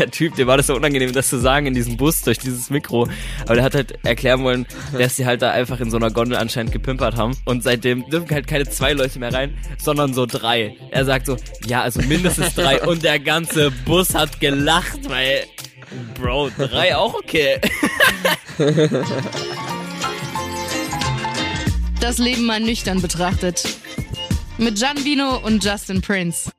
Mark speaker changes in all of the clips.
Speaker 1: der Typ, dem war das so unangenehm, das zu sagen in diesem Bus durch dieses Mikro. Aber der hat halt erklären wollen, dass sie halt da einfach in so einer Gondel anscheinend gepimpert haben. Und seitdem dürfen halt keine zwei Leute mehr rein, sondern so drei. Er sagt so, ja, also mindestens drei. Und der ganze Bus hat gelacht, weil, Bro, drei auch okay.
Speaker 2: Das Leben mal nüchtern betrachtet. Mit Gian Vino und Justin Prince.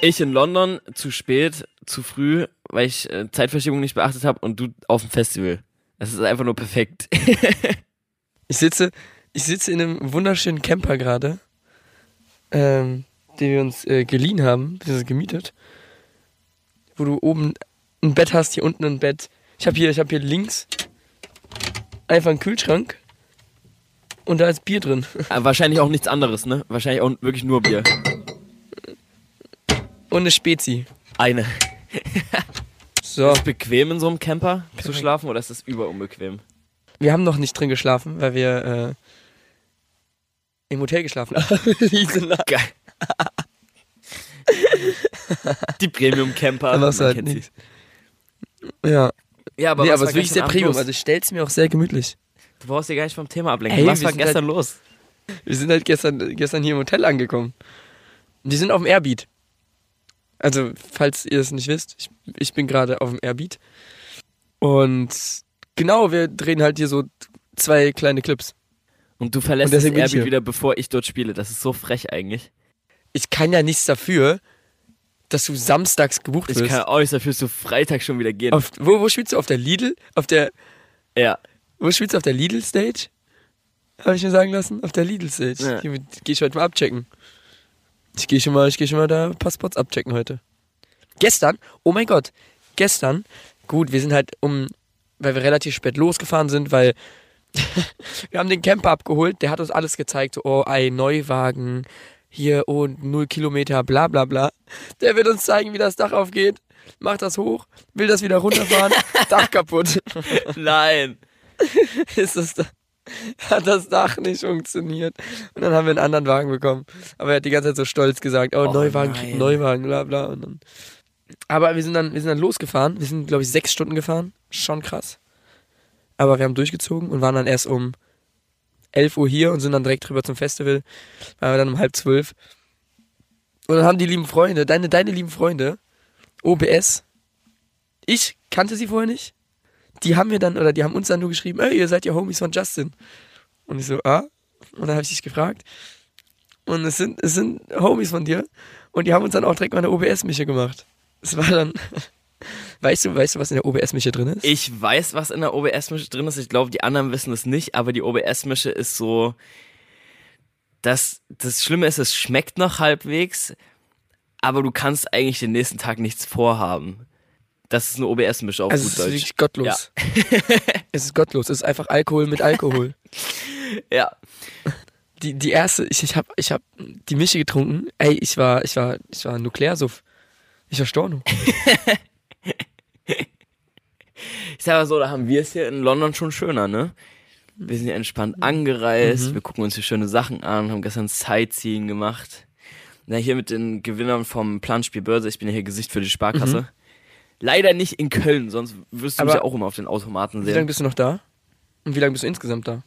Speaker 1: Ich in London zu spät, zu früh, weil ich äh, Zeitverschiebung nicht beachtet habe und du auf dem Festival. Das ist einfach nur perfekt.
Speaker 3: Ich sitze, ich sitze in einem wunderschönen Camper gerade, ähm, den wir uns äh, geliehen haben, beziehungsweise gemietet. Wo du oben ein Bett hast, hier unten ein Bett. Ich habe hier, ich habe hier links einfach einen Kühlschrank und da ist Bier drin.
Speaker 1: Äh, Wahrscheinlich auch nichts anderes, ne? Wahrscheinlich auch wirklich nur Bier.
Speaker 3: Und eine Spezi.
Speaker 1: Eine.
Speaker 3: So,
Speaker 1: Ist bequem in so einem Camper zu schlafen oder ist das überunbequem?
Speaker 3: wir haben noch nicht drin geschlafen, weil wir äh, im Hotel geschlafen haben. Diese Nacht.
Speaker 1: Geil. Die Premium Camper.
Speaker 3: Du
Speaker 1: man
Speaker 3: halt
Speaker 1: kennt
Speaker 3: nichts. Ja,
Speaker 1: Ja, aber,
Speaker 3: nee, aber es ist wirklich sehr Premium.
Speaker 1: los?
Speaker 3: Also ich stell's mir auch sehr gemütlich.
Speaker 1: Du brauchst dir gar nicht vom Thema ablenken.
Speaker 3: Ey,
Speaker 1: was war
Speaker 3: sind
Speaker 1: gestern
Speaker 3: halt-
Speaker 1: los?
Speaker 3: Wir sind halt gestern, gestern hier im Hotel angekommen. Die sind auf dem Airbeat. Also, falls ihr es nicht wisst, ich, ich bin gerade auf dem Airbeat. Und genau, wir drehen halt hier so zwei kleine Clips.
Speaker 1: Und du verlässt
Speaker 3: Und
Speaker 1: das
Speaker 3: ich
Speaker 1: Airbeat wieder, bevor ich dort spiele. Das ist so frech eigentlich.
Speaker 3: Ich kann ja nichts dafür, dass du samstags gebucht
Speaker 1: Ich
Speaker 3: wirst.
Speaker 1: kann auch nicht dafür, dass du Freitag schon wieder gehen.
Speaker 3: Auf, wo, wo spielst du? Auf der Lidl? Auf der,
Speaker 1: ja.
Speaker 3: wo spielst du? Auf der Lidl Stage? Habe ich mir sagen lassen? Auf der Lidl Stage.
Speaker 1: Ja.
Speaker 3: Hier gehe ich heute mal abchecken. Ich gehe schon mal, ich gehe schon mal da Passports abchecken heute. Gestern, oh mein Gott, gestern, gut, wir sind halt um, weil wir relativ spät losgefahren sind, weil wir haben den Camper abgeholt, der hat uns alles gezeigt, so, oh, ein Neuwagen, hier und null Kilometer, bla bla bla. Der wird uns zeigen, wie das Dach aufgeht, macht das hoch, will das wieder runterfahren, Dach kaputt.
Speaker 1: Nein.
Speaker 3: ist das da, hat das Dach nicht funktioniert. Und dann haben wir einen anderen Wagen bekommen. Aber er hat die ganze Zeit so stolz gesagt, oh,
Speaker 1: Oh
Speaker 3: Neuwagen,
Speaker 1: nein.
Speaker 3: Neuwagen, bla bla. Und dann, aber wir sind dann, wir sind dann losgefahren. Wir sind, glaube ich, sechs Stunden gefahren. Schon krass. Aber wir haben durchgezogen und waren dann erst um 11 Uhr hier und sind dann direkt rüber zum Festival. Waren wir dann um halb zwölf. Und dann haben die lieben Freunde, deine, deine lieben Freunde, OBS, ich kannte sie vorher nicht. Die haben mir dann, oder die haben uns dann nur geschrieben, ey, ihr seid ja Homies von Justin. Und ich so, ah? Und dann habe ich dich gefragt. Und es sind, es sind Homies von dir. Und die haben uns dann auch direkt mal eine OBS-Mische gemacht. Es war dann, weißt du, weißt du, was in der OBS-Mische drin ist?
Speaker 1: Ich weiß, was in der OBS-Mische drin ist. Ich glaube, die anderen wissen es nicht, aber die OBS-Mische ist so. Das, das Schlimme ist, es schmeckt noch halbwegs, aber du kannst eigentlich den nächsten Tag nichts vorhaben. Das ist eine OBS-Mische auf
Speaker 3: also es
Speaker 1: gut
Speaker 3: ist
Speaker 1: Deutsch.
Speaker 3: wirklich gottlos. es ist gottlos. Es ist einfach Alkohol mit Alkohol.
Speaker 1: Ja.
Speaker 3: Die, die erste, ich, ich habe ich hab die Mische getrunken. Ey, ich war, ich war, ich war Nuklearsuff. Ich war Storno.
Speaker 1: Ich sag mal so, da haben wir es hier in London schon schöner, ne? Wir sind hier entspannt angereist, wir gucken uns hier schöne Sachen an, haben gestern Sightseeing gemacht. Na, hier mit den Gewinnern vom Planspiel Börse, ich bin ja hier Gesicht für die Sparkasse. Leider nicht in Köln, sonst wirst du mich ja auch immer auf den Automaten
Speaker 3: Wie lange
Speaker 1: sehen.
Speaker 3: bist du noch da? Und wie lange bist du insgesamt da?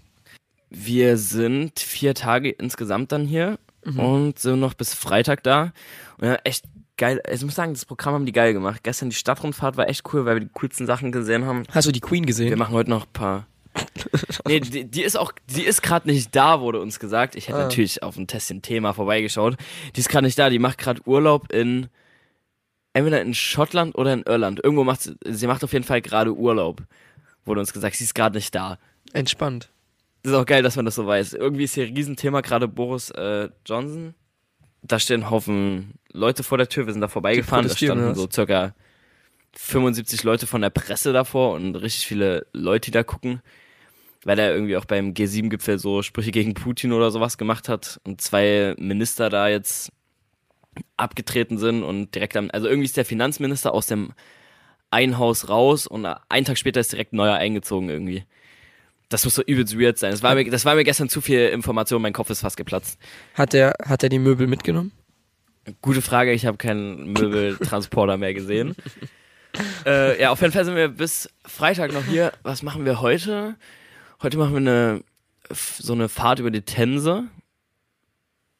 Speaker 1: Wir sind vier Tage insgesamt dann hier
Speaker 3: Mhm.
Speaker 1: und sind noch bis Freitag da. Und ja, echt geil. Also ich muss sagen, das Programm haben die geil gemacht. Gestern die Stadtrundfahrt war echt cool, weil wir die coolsten Sachen gesehen haben.
Speaker 3: Hast du die Queen
Speaker 1: Wir
Speaker 3: gesehen?
Speaker 1: machen heute noch ein paar. Nee, die, die ist auch, die ist gerade nicht da, wurde uns gesagt. Ich hätte
Speaker 3: Ah.
Speaker 1: natürlich auf ein Tässchen Thema vorbeigeschaut. Die ist gerade nicht da, die macht gerade Urlaub in, entweder in Schottland oder in Irland. Irgendwo macht sie, sie macht auf jeden Fall gerade Urlaub. Wurde uns gesagt, sie ist gerade nicht da.
Speaker 3: Entspannt.
Speaker 1: Das ist auch geil, dass man das so weiß. Irgendwie ist hier ein Riesenthema gerade Boris äh, Johnson. Da stehen ein Haufen Leute vor der Tür. Wir sind da vorbeigefahren. Da standen so circa 75 Leute von der Presse davor und richtig viele Leute, die da gucken. Weil er irgendwie auch beim G7-Gipfel so Sprüche gegen Putin oder sowas gemacht hat und zwei Minister da jetzt abgetreten sind und direkt am, also irgendwie ist der Finanzminister aus dem einen Haus raus und einen Tag später ist direkt ein neuer eingezogen irgendwie. Das muss so übelst weird sein. Das war mir, das war mir gestern zu viel Information, mein Kopf ist fast geplatzt.
Speaker 3: Hat er, hat er die Möbel mitgenommen?
Speaker 1: Gute Frage, ich habe keinen Möbeltransporter mehr gesehen. äh, ja, auf jeden Fall sind wir bis Freitag noch hier. Was machen wir heute? Heute machen wir eine so eine Fahrt über die Themse.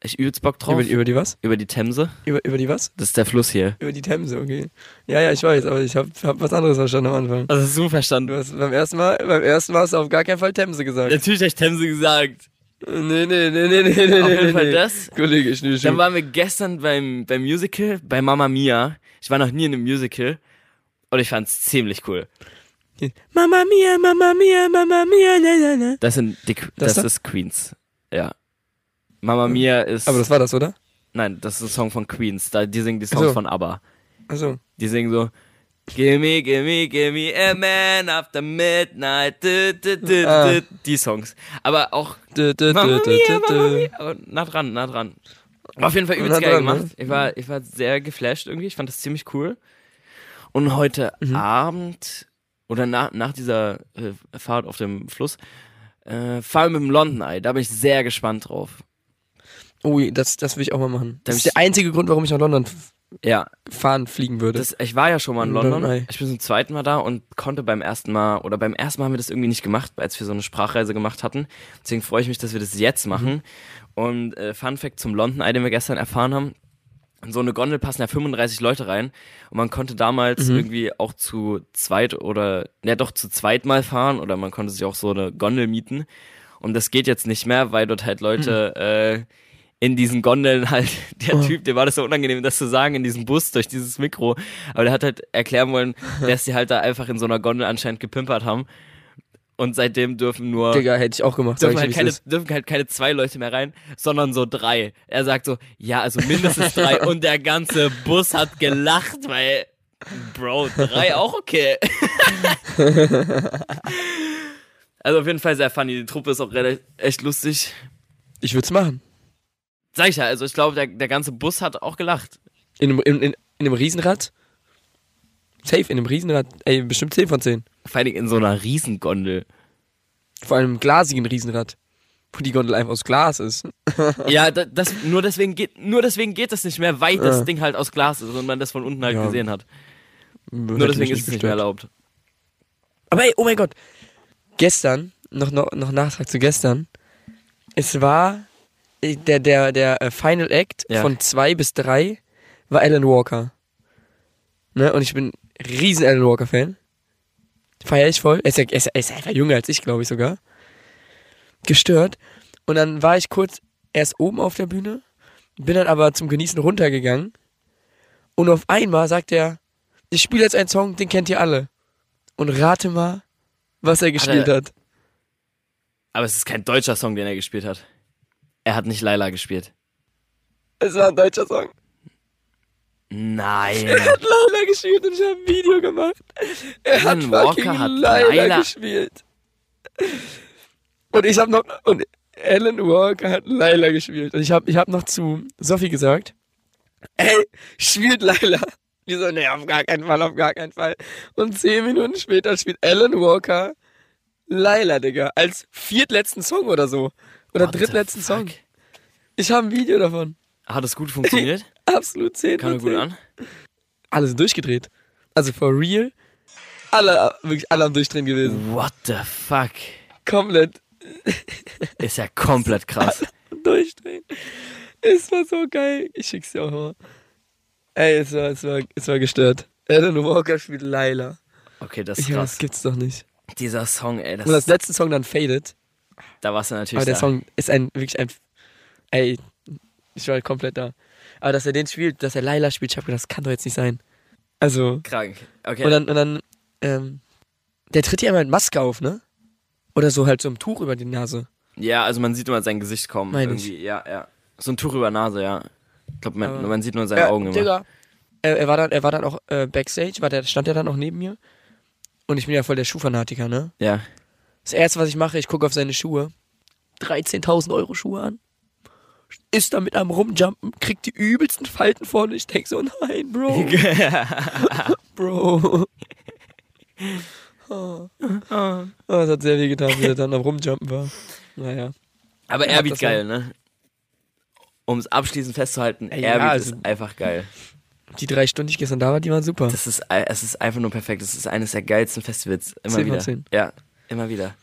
Speaker 1: Ich übelst Bock drauf.
Speaker 3: Über, über die was?
Speaker 1: Über die Themse.
Speaker 3: Über, über die was?
Speaker 1: Das ist der Fluss hier.
Speaker 3: Über die Themse, okay. Ja, ja, ich weiß, aber ich habe hab was anderes verstanden am Anfang.
Speaker 1: Also hast du
Speaker 3: Du
Speaker 1: verstanden?
Speaker 3: hast beim ersten Mal, beim ersten Mal hast du auf gar keinen Fall Themse gesagt.
Speaker 1: Natürlich habe ich Themse gesagt.
Speaker 3: Nee, nee, nee, nee, nee, nee,
Speaker 1: Auf
Speaker 3: nee,
Speaker 1: jeden Fall
Speaker 3: nee.
Speaker 1: das.
Speaker 3: Kollege, ich nehme
Speaker 1: Dann waren wir gestern beim, beim Musical, bei Mama Mia. Ich war noch nie in einem Musical und ich fand's ziemlich cool.
Speaker 3: Mama Mia, Mama Mia, Mama Mia, na, na, na.
Speaker 1: Das sind die, das,
Speaker 3: da?
Speaker 1: ist Queens. Ja. Mama Mia ist.
Speaker 3: Aber das war das, oder?
Speaker 1: nein, das ist ein Song von Queens. Da, die singen die Songs
Speaker 3: so.
Speaker 1: von ABBA.
Speaker 3: Also,
Speaker 1: Die singen so. Gimme, gimme, gimme a man after midnight. Du, du, du,
Speaker 3: Ah.
Speaker 1: Die Songs. Aber auch Mama Mia, Mama. Mia. Aber nah dran, nah dran. War auf jeden Fall übelst
Speaker 3: Nah
Speaker 1: geil
Speaker 3: dran, ne?
Speaker 1: gemacht. Ich war, ich war sehr geflasht irgendwie. Ich fand das ziemlich cool. Und heute
Speaker 3: Mhm.
Speaker 1: Abend oder nach, nach dieser äh, Fahrt auf dem Fluss äh, fahren wir mit dem London Eye. Da bin ich sehr gespannt drauf.
Speaker 3: Ui, das, das will ich auch mal machen.
Speaker 1: Da
Speaker 3: Das ist der einzige Grund, warum ich nach London
Speaker 1: Ja,
Speaker 3: fahren, fliegen würde.
Speaker 1: das, ich war ja schon mal in
Speaker 3: London. Eye.
Speaker 1: Ich bin zum zweiten Mal da und konnte beim ersten Mal, oder beim ersten Mal haben wir das irgendwie nicht gemacht, als wir so eine Sprachreise gemacht hatten. Deswegen freue ich mich, dass wir das jetzt machen. Und äh, Fun Fact zum London Eye, den wir gestern erfahren haben. In so eine Gondel passen ja 35 Leute rein und man konnte damals irgendwie auch zu zweit oder, ja doch zu zweit mal fahren oder man konnte sich auch so eine Gondel mieten. Und das geht jetzt nicht mehr, weil dort halt Leute äh, in diesen Gondeln halt, der Typ, dem war das so unangenehm, das zu sagen, in diesem Bus durch dieses Mikro. Aber der hat halt erklären wollen, dass die halt da einfach in so einer Gondel anscheinend gepimpert haben. Und seitdem dürfen nur
Speaker 3: Digga, hätte ich auch gemacht.
Speaker 1: Dürfen halt, keine, dürfen halt keine zwei Leute mehr rein, sondern so drei. Er sagt so, ja, also mindestens drei. und der ganze Bus hat gelacht, weil, Bro, drei auch okay. also auf jeden Fall sehr funny. Die Truppe ist auch echt lustig.
Speaker 3: Ich würde es machen.
Speaker 1: Sag ich ja, also ich glaube, der, der ganze Bus hat auch gelacht.
Speaker 3: In einem, in, in, in einem Riesenrad? Safe, in einem Riesenrad. Ey, bestimmt 10 von 10.
Speaker 1: Vor allem in so einer Riesengondel.
Speaker 3: Vor allem einem glasigen Riesenrad. Wo die Gondel einfach aus Glas ist.
Speaker 1: Ja, da- das, nur, deswegen geht, nur deswegen geht das nicht mehr, weil das
Speaker 3: Ja.
Speaker 1: Ding halt aus Glas ist und man das von unten halt
Speaker 3: Ja.
Speaker 1: gesehen hat.
Speaker 3: Nur
Speaker 1: deswegen ist es nicht mehr erlaubt.
Speaker 3: Aber ey, oh mein Gott. Gestern, noch, noch, noch Nachtrag zu gestern. Es war der, der, der äh, Final Act
Speaker 1: Ja.
Speaker 3: von zwei bis drei war Alan Walker. Ne? Und ich bin riesen Alan Walker Fan. Feier ich voll. Er ist, ja, er, ist, er ist einfach jünger als ich, glaube ich sogar. Gestört. Und dann war ich kurz erst oben auf der Bühne, bin dann aber zum Genießen runtergegangen. Und auf einmal sagt er, ich spiele jetzt einen Song, den kennt ihr alle. Und rate mal, was er gespielt
Speaker 1: er-
Speaker 3: hat.
Speaker 1: Aber es ist kein deutscher Song, den er gespielt hat. Er hat nicht Laila gespielt.
Speaker 3: Es war ein deutscher Song.
Speaker 1: Nein.
Speaker 3: Er hat Laila gespielt und ich habe ein Video gemacht. Er
Speaker 1: Alan
Speaker 3: hat
Speaker 1: Walker
Speaker 3: fucking
Speaker 1: hat
Speaker 3: Laila,
Speaker 1: Laila-
Speaker 3: gespielt. Und ich habe noch und Alan Walker hat Laila gespielt und ich habe ich hab noch zu Sophie gesagt, ey, spielt Laila. Die so, nee, auf gar keinen Fall, auf gar keinen Fall. Und zehn Minuten später spielt Alan Walker Laila, Digga, als viertletzten Song oder so. Oder
Speaker 1: What
Speaker 3: drittletzten Song. Ich habe ein Video davon.
Speaker 1: Hat es gut funktioniert?
Speaker 3: Absolut 10
Speaker 1: Kam mir gut
Speaker 3: 10.
Speaker 1: an?
Speaker 3: Alle sind durchgedreht. Also for real. Alle, wirklich alle am Durchdrehen gewesen.
Speaker 1: What the fuck?
Speaker 3: Komplett
Speaker 1: Ist ja komplett krass.
Speaker 3: durchdrehen. Es war so geil. Ich schick's dir auch mal. Ey, es war, es war, es war gestört. Alan Walker spielt Laila.
Speaker 1: Okay, das ist
Speaker 3: Ja, das
Speaker 1: krass.
Speaker 3: gibt's doch nicht.
Speaker 1: Dieser Song, ey, das,
Speaker 3: Und das letzte Song dann Faded.
Speaker 1: Da warst du natürlich
Speaker 3: Aber der
Speaker 1: da.
Speaker 3: Song ist ein, wirklich ein, ey, ich war komplett da. Aber dass er den spielt, dass er Laila spielt, ich hab gedacht, das kann doch jetzt nicht sein. Also,
Speaker 1: Krank. Okay.
Speaker 3: Und dann, und dann, ähm, der tritt ja immer mit Maske auf, ne? Oder so halt so ein Tuch über die Nase.
Speaker 1: ja, also man sieht immer sein Gesicht kommen.
Speaker 3: Meine ich.
Speaker 1: irgendwie. Ja, ja. So ein Tuch über Nase, ja. Ich glaube, man,
Speaker 3: Aber-
Speaker 1: man sieht nur seine Augen immer.
Speaker 3: Digga. Er, er, war dann, er war dann auch äh, Backstage, war der, stand er dann auch neben mir. Und ich bin ja voll der Schuhfanatiker, ne?
Speaker 1: Ja.
Speaker 3: Das erste, was ich mache, ich gucke auf seine Schuhe. 13.000 Euro Schuhe an. Ist damit am Rumjumpen, kriegt die übelsten Falten vorne. Ich denk so, nein, Bro. Bro. Oh, das hat sehr weh getan, wie er dann am Rumjumpen war. Naja.
Speaker 1: Aber
Speaker 3: Ja,
Speaker 1: Airbeat
Speaker 3: das war-
Speaker 1: geil, ne? Um es abschließend festzuhalten,
Speaker 3: Ja,
Speaker 1: Airbeat
Speaker 3: also-
Speaker 1: ist einfach geil.
Speaker 3: Die drei Stunden, die ich gestern da war, die waren super.
Speaker 1: Das ist, ei- es ist einfach nur perfekt. Es ist eines der geilsten Festivals. Immer
Speaker 3: 10 von
Speaker 1: wieder.
Speaker 3: 10.
Speaker 1: Ja, immer wieder.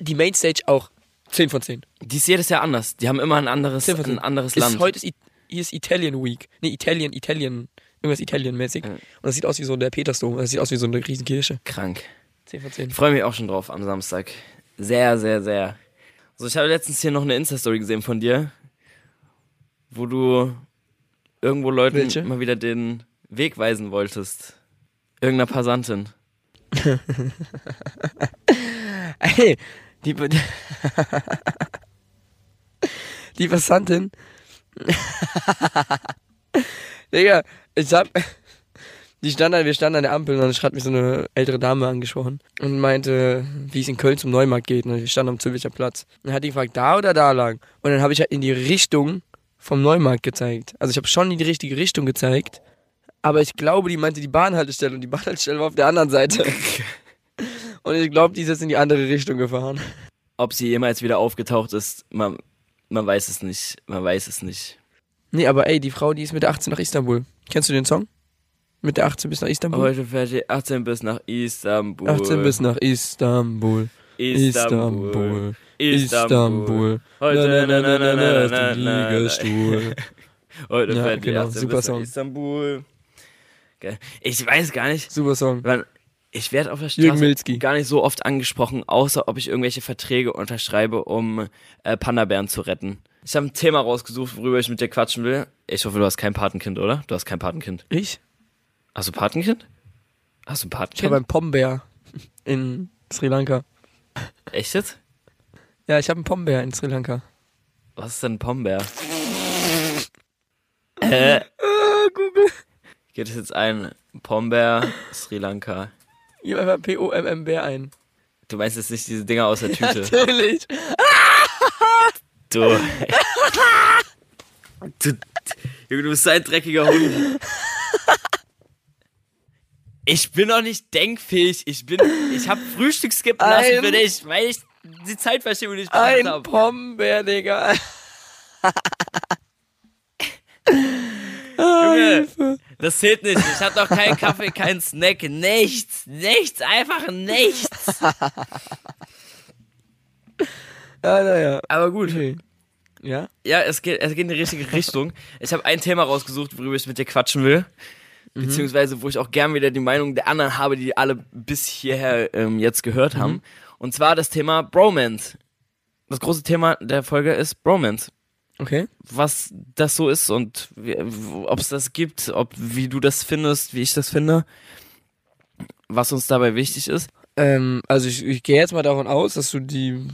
Speaker 3: Die Mainstage auch 10 von 10.
Speaker 1: Die ist jedes Jahr anders. Die haben immer ein anderes,
Speaker 3: 10 von 10.
Speaker 1: ein anderes
Speaker 3: Ist,
Speaker 1: Land.
Speaker 3: heute ist, I- hier ist Italian Week. Nee, Italien, Italien. Irgendwas Italien-mäßig.
Speaker 1: Ja.
Speaker 3: Und das sieht aus wie so der Petersdom. Das sieht aus wie so eine Riesenkirche.
Speaker 1: Krank.
Speaker 3: 10 von 10.
Speaker 1: Ich freue mich auch schon drauf am Samstag. Sehr, sehr, sehr. So, ich habe letztens hier noch eine Insta-Story gesehen von dir, wo du irgendwo Leuten
Speaker 3: Welche?
Speaker 1: mal wieder den Weg weisen wolltest. Irgendeiner Passantin.
Speaker 3: Ey, die, die Passantin. Digga, ich hab. Die stand an, wir standen an der Ampel und dann hat mich so eine ältere Dame angesprochen und meinte, wie es in Köln zum Neumarkt geht. Und ich stand am Zülpicher Platz. Und dann hat die gefragt, da oder da lang? Und dann habe ich halt in die Richtung vom Neumarkt gezeigt. Also ich habe schon in die richtige Richtung gezeigt, aber ich glaube, die meinte die Bahnhaltestelle und die Bahnhaltestelle war auf der anderen Seite. Und ich glaube, die ist jetzt in die andere Richtung gefahren.
Speaker 1: Ob sie jemals wieder aufgetaucht ist, man, man weiß es nicht. Man weiß es nicht.
Speaker 3: Nee, aber ey, die Frau, die ist mit der 18 nach Istanbul. Kennst du den Song? Mit der 18 bis nach Istanbul?
Speaker 1: Heute fährt die 18 bis nach Istanbul.
Speaker 3: 18 bis nach Istanbul.
Speaker 1: Istanbul.
Speaker 3: Istanbul. Istanbul.
Speaker 1: Heute,
Speaker 3: Na, na, na, na, na,
Speaker 1: na.
Speaker 3: Liegestuhl.
Speaker 1: Heute fährt die
Speaker 3: genau,
Speaker 1: 18
Speaker 3: super
Speaker 1: bis nach. Istanbul. Ich weiß gar nicht,
Speaker 3: Super Song.
Speaker 1: wann, ich werde auf der Straße gar nicht so oft angesprochen, außer ob ich irgendwelche Verträge unterschreibe, um äh, Panda-Bären zu retten. Ich habe ein Thema rausgesucht, worüber ich mit dir quatschen will. Ich hoffe, du hast kein Patenkind, oder? Du hast kein Patenkind.
Speaker 3: Ich?
Speaker 1: Hast du Patenkind? Hast du ein
Speaker 3: Ich habe
Speaker 1: Patenkind?
Speaker 3: einen Pombeer in Sri Lanka.
Speaker 1: Echt jetzt?
Speaker 3: Ja, ich habe einen Pombeer in Sri Lanka.
Speaker 1: Was ist denn ein Pombeer? Hä?
Speaker 3: Google.
Speaker 1: Geht es jetzt ein Pombeer Sri Lanka?
Speaker 3: Gib einfach P-O-M-M-Bär ein.
Speaker 1: Du meinst jetzt nicht diese Dinger aus der Tüte?
Speaker 3: Natürlich.
Speaker 1: Du. du. Junge, du bist ein dreckiger Hund. Ich bin noch nicht denkfähig. Ich bin. Ich habe Frühstück skippen lassen
Speaker 3: Ein-
Speaker 1: für dich, weil ich die Zeitverschiebung nicht gemacht
Speaker 3: Ein
Speaker 1: habe.
Speaker 3: Pombeer, Digga.
Speaker 1: Junge, das zählt nicht. Ich hatte noch keinen Kaffee, keinen Snack, nichts. Nichts, einfach nichts.
Speaker 3: Ja, naja.
Speaker 1: Aber gut.
Speaker 3: Okay. Ja?
Speaker 1: Ja, es geht, es geht in die richtige Richtung. Ich habe ein Thema rausgesucht, worüber ich mit dir quatschen will. Beziehungsweise, wo ich auch gern wieder die Meinung der anderen habe, die alle bis hierher ähm, jetzt gehört haben. Und zwar das Thema Bromance. Das große Thema der Folge ist Bromance.
Speaker 3: Okay.
Speaker 1: Was das so ist und ob es das gibt, ob wie du das findest, wie ich das finde. Was uns dabei wichtig ist.
Speaker 3: Ähm, also ich, ich gehe jetzt mal davon aus, dass du die,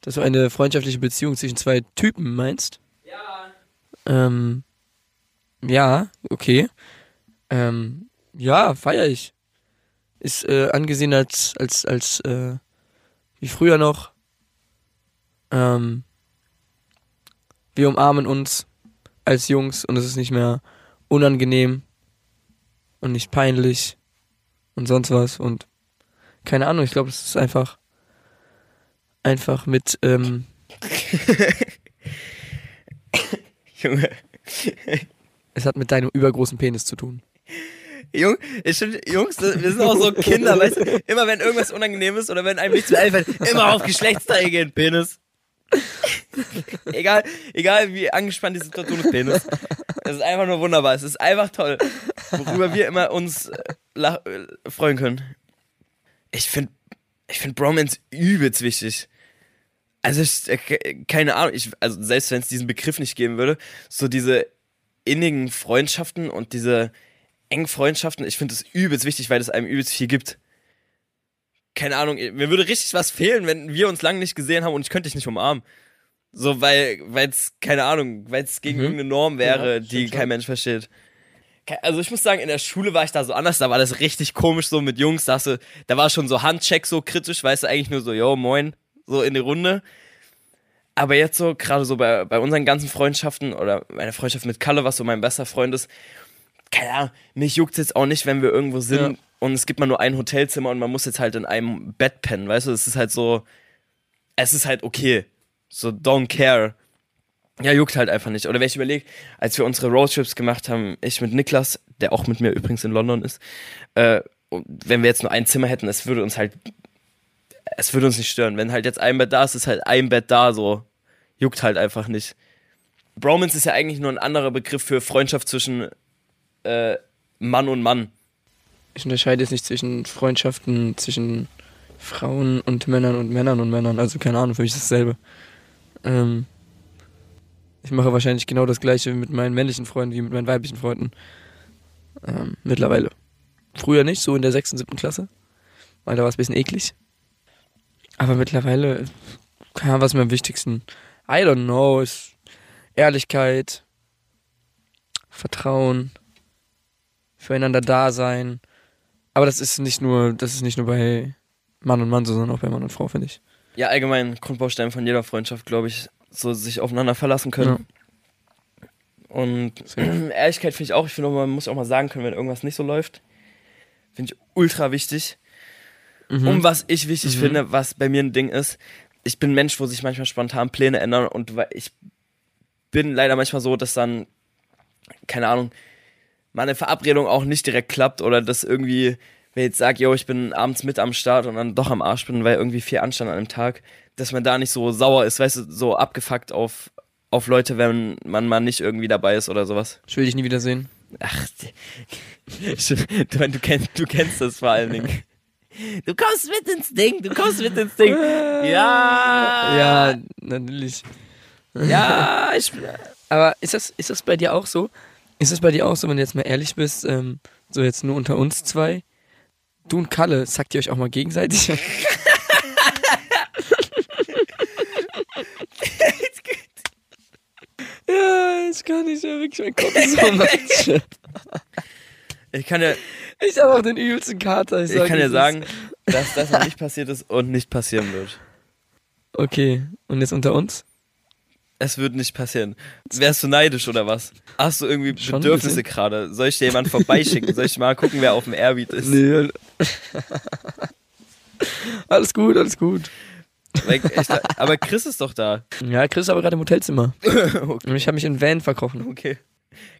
Speaker 3: dass du eine freundschaftliche Beziehung zwischen zwei Typen meinst.
Speaker 1: Ja.
Speaker 3: Ähm, ja, okay. Ähm, ja, feier ich. Ist äh, angesehen als als als äh, wie früher noch. Ähm, wir umarmen uns als Jungs und es ist nicht mehr unangenehm und nicht peinlich und sonst was und keine Ahnung. Ich glaube, es ist einfach einfach mit ähm,
Speaker 1: Junge.
Speaker 3: es hat mit deinem übergroßen Penis zu tun.
Speaker 1: Jung, ich Jungs, wir sind auch so Kinder, weißt du? Immer wenn irgendwas unangenehm ist oder wenn einem nichts mehr einfällt, immer auf Geschlechtsteil gehen, Penis. egal, egal wie angespannt die Situation ist, Penis. Es ist einfach nur wunderbar. Es ist einfach toll, worüber wir immer uns äh, äh, freuen können. Ich finde, ich finde Bromance übelst wichtig. Also ich, äh, ke- keine Ahnung, ich, also selbst wenn es diesen Begriff nicht geben würde, so diese innigen Freundschaften und diese engen Freundschaften, ich finde das übelst wichtig, weil es einem übelst viel gibt. Keine Ahnung, mir würde richtig was fehlen, wenn wir uns lange nicht gesehen haben und ich könnte dich nicht umarmen. So, weil, weil es, keine Ahnung, weil es gegen
Speaker 3: Mhm.
Speaker 1: irgendeine Norm wäre,
Speaker 3: Ja,
Speaker 1: die kein
Speaker 3: schon.
Speaker 1: Mensch versteht. Also ich muss sagen, in der Schule war ich da so anders, da war das richtig komisch so mit Jungs, da, hast du, da war schon so Handcheck so kritisch, weißt du, eigentlich nur so, yo, moin, so in die Runde. Aber jetzt so, gerade so bei, bei unseren ganzen Freundschaften oder meine Freundschaft mit Kalle, was so mein bester Freund ist, keine Ahnung, mich juckt's jetzt auch nicht, wenn wir irgendwo sind
Speaker 3: Ja.
Speaker 1: und es gibt mal nur ein Hotelzimmer und man muss jetzt halt in einem Bett pennen, weißt du? Es ist halt so, es ist halt okay. So, don't care. Ja, juckt halt einfach nicht. Oder wenn ich überlege, als wir unsere Roadtrips gemacht haben, ich mit Niklas, der auch mit mir übrigens in London ist, äh, wenn wir jetzt nur ein Zimmer hätten, es würde uns halt, es würde uns nicht stören. Wenn halt jetzt ein Bett da ist, ist halt ein Bett da, so. Juckt halt einfach nicht. Bromance ist ja eigentlich nur ein anderer Begriff für Freundschaft zwischen äh, Mann und Mann.
Speaker 3: Ich unterscheide jetzt nicht zwischen Freundschaften zwischen Frauen und Männern und Männern und Männern. Also keine Ahnung, für mich ist dasselbe. Ähm, ich mache wahrscheinlich genau das gleiche mit meinen männlichen Freunden wie mit meinen weiblichen Freunden. Ähm, mittlerweile. Früher nicht, so in der sechsten, siebten Klasse. Weil da war es ein bisschen eklig. Aber mittlerweile, Ahnung, was mir am wichtigsten? I don't know. Ist Ehrlichkeit, Vertrauen, füreinander da sein. Aber das ist nicht nur, das ist nicht nur bei Mann und Mann, so, sondern auch bei Mann und Frau, finde ich.
Speaker 1: Ja, allgemein Grundbaustein von jeder Freundschaft, glaube ich, so sich aufeinander verlassen können. Und Ehrlichkeit finde ich auch, ich finde, man muss auch mal sagen können, wenn irgendwas nicht so läuft. Finde ich ultra wichtig.
Speaker 3: Mhm.
Speaker 1: Und was ich wichtig
Speaker 3: Mhm.
Speaker 1: finde, was bei mir ein Ding ist, ich bin ein Mensch, wo sich manchmal spontan Pläne ändern und ich bin leider manchmal so, dass dann, keine Ahnung, meine Verabredung auch nicht direkt klappt oder dass irgendwie, wenn ich jetzt sage, yo, ich bin abends mit am Start und dann doch am Arsch bin, weil irgendwie viel anstand an einem Tag, dass man da nicht so sauer ist, weißt du, so abgefuckt auf, auf Leute, wenn man mal nicht irgendwie dabei ist oder sowas.
Speaker 3: Ich will dich nie wiedersehen.
Speaker 1: Ach, du, du, kennst, du kennst das vor allen Dingen. Du kommst mit ins Ding, du kommst mit ins Ding. Ja.
Speaker 3: Ja, natürlich.
Speaker 1: Ja, ich
Speaker 3: Aber ist das, ist das bei dir auch so? Ist es bei dir auch so, wenn du jetzt mal ehrlich bist, ähm, so jetzt nur unter uns zwei, du und Kalle, sagt ihr euch auch mal gegenseitig? ja, ich kann nicht mehr wirklich mein Kopf so.
Speaker 1: Ich kann ja,
Speaker 3: Ich habe auch den übelsten Kater. Ich,
Speaker 1: ich kann ja sagen, dass das noch nicht passiert ist und nicht passieren wird.
Speaker 3: Okay, und jetzt unter uns?
Speaker 1: Es wird nicht passieren. Wärst du neidisch oder was? Hast du irgendwie
Speaker 3: Schon
Speaker 1: Bedürfnisse gerade? Soll ich dir jemanden vorbeischicken? Soll ich mal gucken, wer auf dem Airbeat ist?
Speaker 3: Nee. alles gut, alles gut.
Speaker 1: Aber Chris ist doch da.
Speaker 3: Ja, Chris ist aber gerade im Hotelzimmer.
Speaker 1: okay.
Speaker 3: Und ich habe mich in Van verkrochen.
Speaker 1: okay.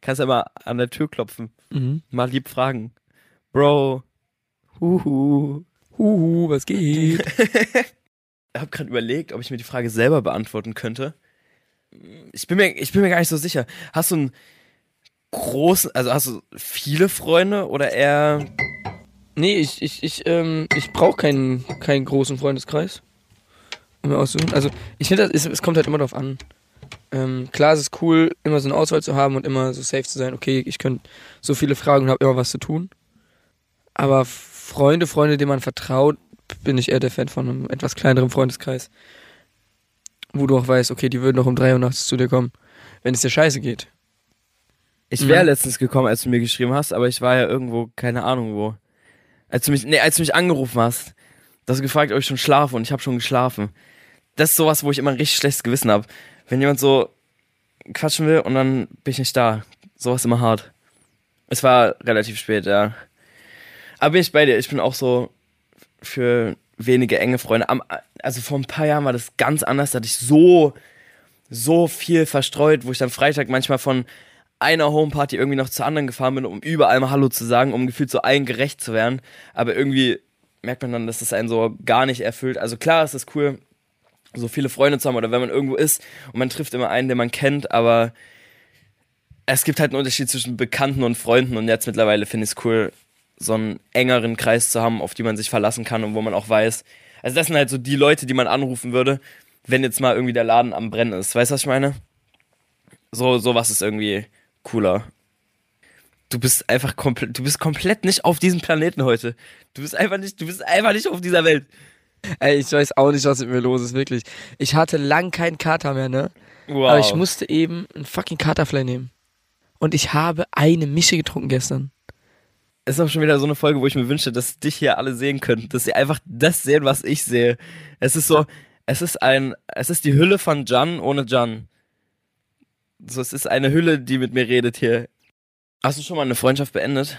Speaker 1: Kannst ja mal an der Tür klopfen.
Speaker 3: Mhm.
Speaker 1: Mal lieb fragen. Bro. Huhu.
Speaker 3: Huhu, was geht?
Speaker 1: Ich habe gerade überlegt, ob ich mir die Frage selber beantworten könnte. Ich bin mir, ich bin mir gar nicht so sicher. Hast du einen großen, also hast du viele Freunde oder eher
Speaker 3: Nee, ich, ich, ich, ähm, ich brauche keinen, keinen großen Freundeskreis. Um mir auszusuchen. Also, ich finde, es, kommt halt immer drauf an. Ähm, klar, es ist cool, immer so eine Auswahl zu haben und immer so safe zu sein. Okay, ich könnte so viele Fragen und habe immer was zu tun. Aber Freunde, Freunde, denen man vertraut, bin ich eher der Fan von einem etwas kleineren Freundeskreis. Wo du auch weißt, okay, die würden noch um drei Uhr nachts zu dir kommen, wenn es dir scheiße geht.
Speaker 1: Ich wäre
Speaker 3: Mhm.
Speaker 1: letztens gekommen, als du mir geschrieben hast, aber ich war ja irgendwo, keine Ahnung wo. Als du mich, nee, als du mich angerufen hast, du hast gefragt, ob ich schon schlafe und ich habe schon geschlafen. Das ist sowas, wo ich immer ein richtig schlechtes Gewissen habe. Wenn jemand so quatschen will und dann bin ich nicht da. Sowas immer hart. Es war relativ spät, ja. Aber bin ich bei dir, ich bin auch so für wenige enge Freunde. Am, also vor ein paar Jahren war das ganz anders, da hatte ich so, so viel verstreut, wo ich dann Freitag manchmal von einer Homeparty irgendwie noch zur anderen gefahren bin, um überall mal Hallo zu sagen, um gefühlt so allen gerecht zu werden. Aber irgendwie merkt man dann, dass das einen so gar nicht erfüllt. Also klar, es ist cool, so viele Freunde zu haben oder wenn man irgendwo ist und man trifft immer einen, den man kennt, aber es gibt halt einen Unterschied zwischen Bekannten und Freunden und jetzt mittlerweile finde ich es cool, so einen engeren Kreis zu haben, auf die man sich verlassen kann und wo man auch weiß. Also das sind halt so die Leute, die man anrufen würde, wenn jetzt mal irgendwie der Laden am Brennen ist. Weißt du, was ich meine? So, sowas ist irgendwie cooler. Du bist einfach komplett, du bist komplett nicht auf diesem Planeten heute. Du bist einfach nicht, du bist einfach nicht auf dieser Welt.
Speaker 3: Ey, ich weiß auch nicht, was mit mir los ist, wirklich. Ich hatte lang keinen Kater mehr, ne?
Speaker 1: Wow.
Speaker 3: Aber ich musste eben einen fucking Katerfly nehmen. Und ich habe eine Mische getrunken gestern.
Speaker 1: Ist auch schon wieder so eine Folge, wo ich mir wünsche, dass dich hier alle sehen könnten, dass sie einfach das sehen, was ich sehe. Es ist so, es ist ein, es ist die Hülle von Jan ohne Jan. So, es ist eine Hülle, die mit mir redet hier. Hast du schon mal eine Freundschaft beendet?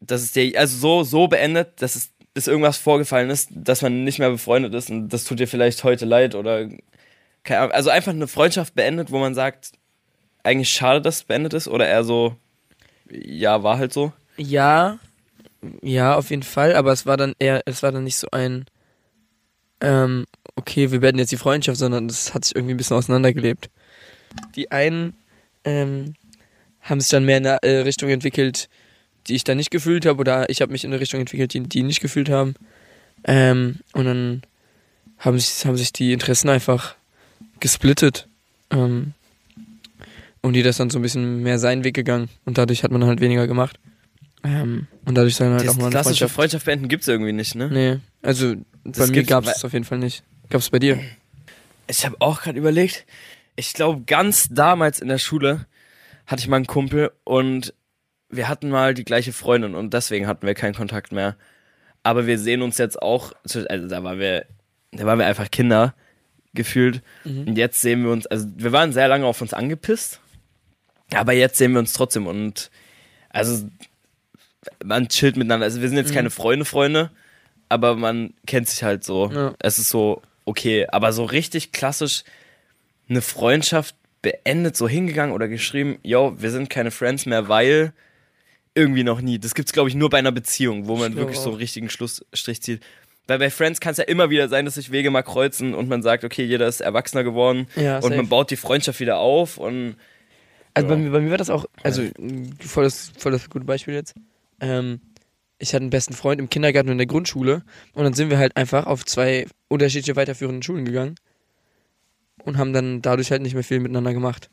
Speaker 1: Dass es dir, also so, so beendet, dass es dass irgendwas vorgefallen ist, dass man nicht mehr befreundet ist und das tut dir vielleicht heute leid oder keine Ahnung, also einfach eine Freundschaft beendet, wo man sagt, eigentlich schade, dass es beendet ist oder eher so, ja, war halt so.
Speaker 3: Ja, ja, auf jeden Fall, aber es war dann eher, es war dann nicht so ein, ähm, okay, wir beenden jetzt die Freundschaft, sondern es hat sich irgendwie ein bisschen auseinandergelebt. Die einen ähm, haben sich dann mehr in eine äh, Richtung entwickelt, die ich dann nicht gefühlt habe, oder ich habe mich in eine Richtung entwickelt, die die nicht gefühlt haben. Ähm, und dann haben sich, haben sich die Interessen einfach gesplittet. Ähm, und die das dann so ein bisschen mehr seinen Weg gegangen. Und dadurch hat man halt weniger gemacht. Ähm, und dadurch dann halt
Speaker 1: Das
Speaker 3: auch mal eine
Speaker 1: klassische
Speaker 3: Freundschaft.
Speaker 1: Freundschaft beenden gibt's irgendwie nicht, ne?
Speaker 3: Nee, also
Speaker 1: Das
Speaker 3: bei mir gab es auf jeden Fall nicht. Gab es bei dir?
Speaker 1: Ich habe auch gerade überlegt, ich glaube ganz damals in der Schule hatte ich mal einen Kumpel und wir hatten mal die gleiche Freundin und deswegen hatten wir keinen Kontakt mehr. Aber wir sehen uns jetzt auch, also da waren wir, da waren wir einfach Kinder gefühlt und jetzt sehen wir uns, also wir waren sehr lange auf uns angepisst, aber jetzt sehen wir uns trotzdem und also man chillt miteinander. Also wir sind jetzt keine Freunde, Freunde, aber man kennt sich halt so.
Speaker 3: Ja.
Speaker 1: Es ist so okay, aber so richtig klassisch eine Freundschaft beendet, so hingegangen oder geschrieben, yo, wir sind keine Friends mehr, weil irgendwie noch nie. Das gibt's glaube ich nur bei einer Beziehung, wo man wirklich so einen
Speaker 3: auch.
Speaker 1: richtigen Schlussstrich zieht. Weil bei Friends kann es ja immer wieder sein, dass sich Wege mal kreuzen und man sagt, okay, jeder ist erwachsener geworden
Speaker 3: Ja,
Speaker 1: und man baut die Freundschaft wieder auf und
Speaker 3: Also
Speaker 1: Ja.
Speaker 3: bei, mir, bei mir war das auch, also voll das, voll das gute Beispiel jetzt. Ähm, ich hatte einen besten Freund im Kindergarten und in der Grundschule und dann sind wir halt einfach auf zwei unterschiedliche weiterführende Schulen gegangen und haben dann dadurch halt nicht mehr viel miteinander gemacht.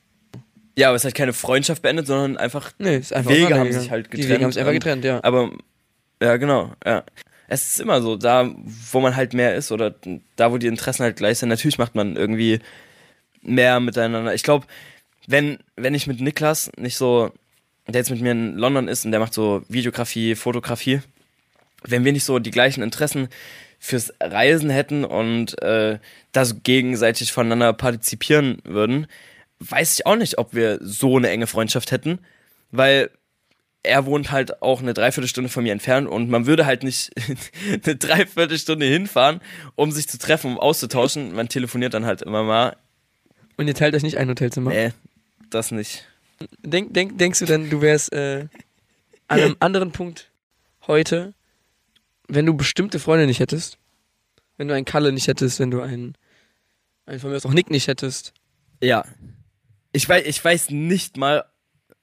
Speaker 1: ja, aber es halt keine Freundschaft beendet, sondern einfach
Speaker 3: Nee, ist einfach
Speaker 1: Wege haben sich halt
Speaker 3: Die Wege
Speaker 1: getrennt
Speaker 3: haben sich einfach getrennt, ja.
Speaker 1: Aber ja, genau, ja. Es ist immer so, da wo man halt mehr ist oder da wo die Interessen halt gleich sind, natürlich macht man irgendwie mehr miteinander. Ich glaube, wenn wenn ich mit Niklas nicht so der jetzt mit mir in London ist und der macht so Videografie, Fotografie, wenn wir nicht so die gleichen Interessen fürs Reisen hätten und äh, da so gegenseitig voneinander partizipieren würden, weiß ich auch nicht, ob wir so eine enge Freundschaft hätten, weil er wohnt halt auch eine Dreiviertelstunde von mir entfernt und man würde halt nicht eine Dreiviertelstunde hinfahren, um sich zu treffen, um auszutauschen. Man telefoniert dann halt immer mal.
Speaker 3: Und ihr teilt euch nicht ein Hotelzimmer?
Speaker 1: Nee, das nicht.
Speaker 3: Denk, denk, denkst du denn, du wärst äh, an einem anderen Punkt heute, wenn du bestimmte Freunde nicht hättest? Wenn du einen Kalle nicht hättest, wenn du einen, einen von mir aus auch Nick nicht hättest?
Speaker 1: Ja. Ich weiß, ich weiß nicht mal,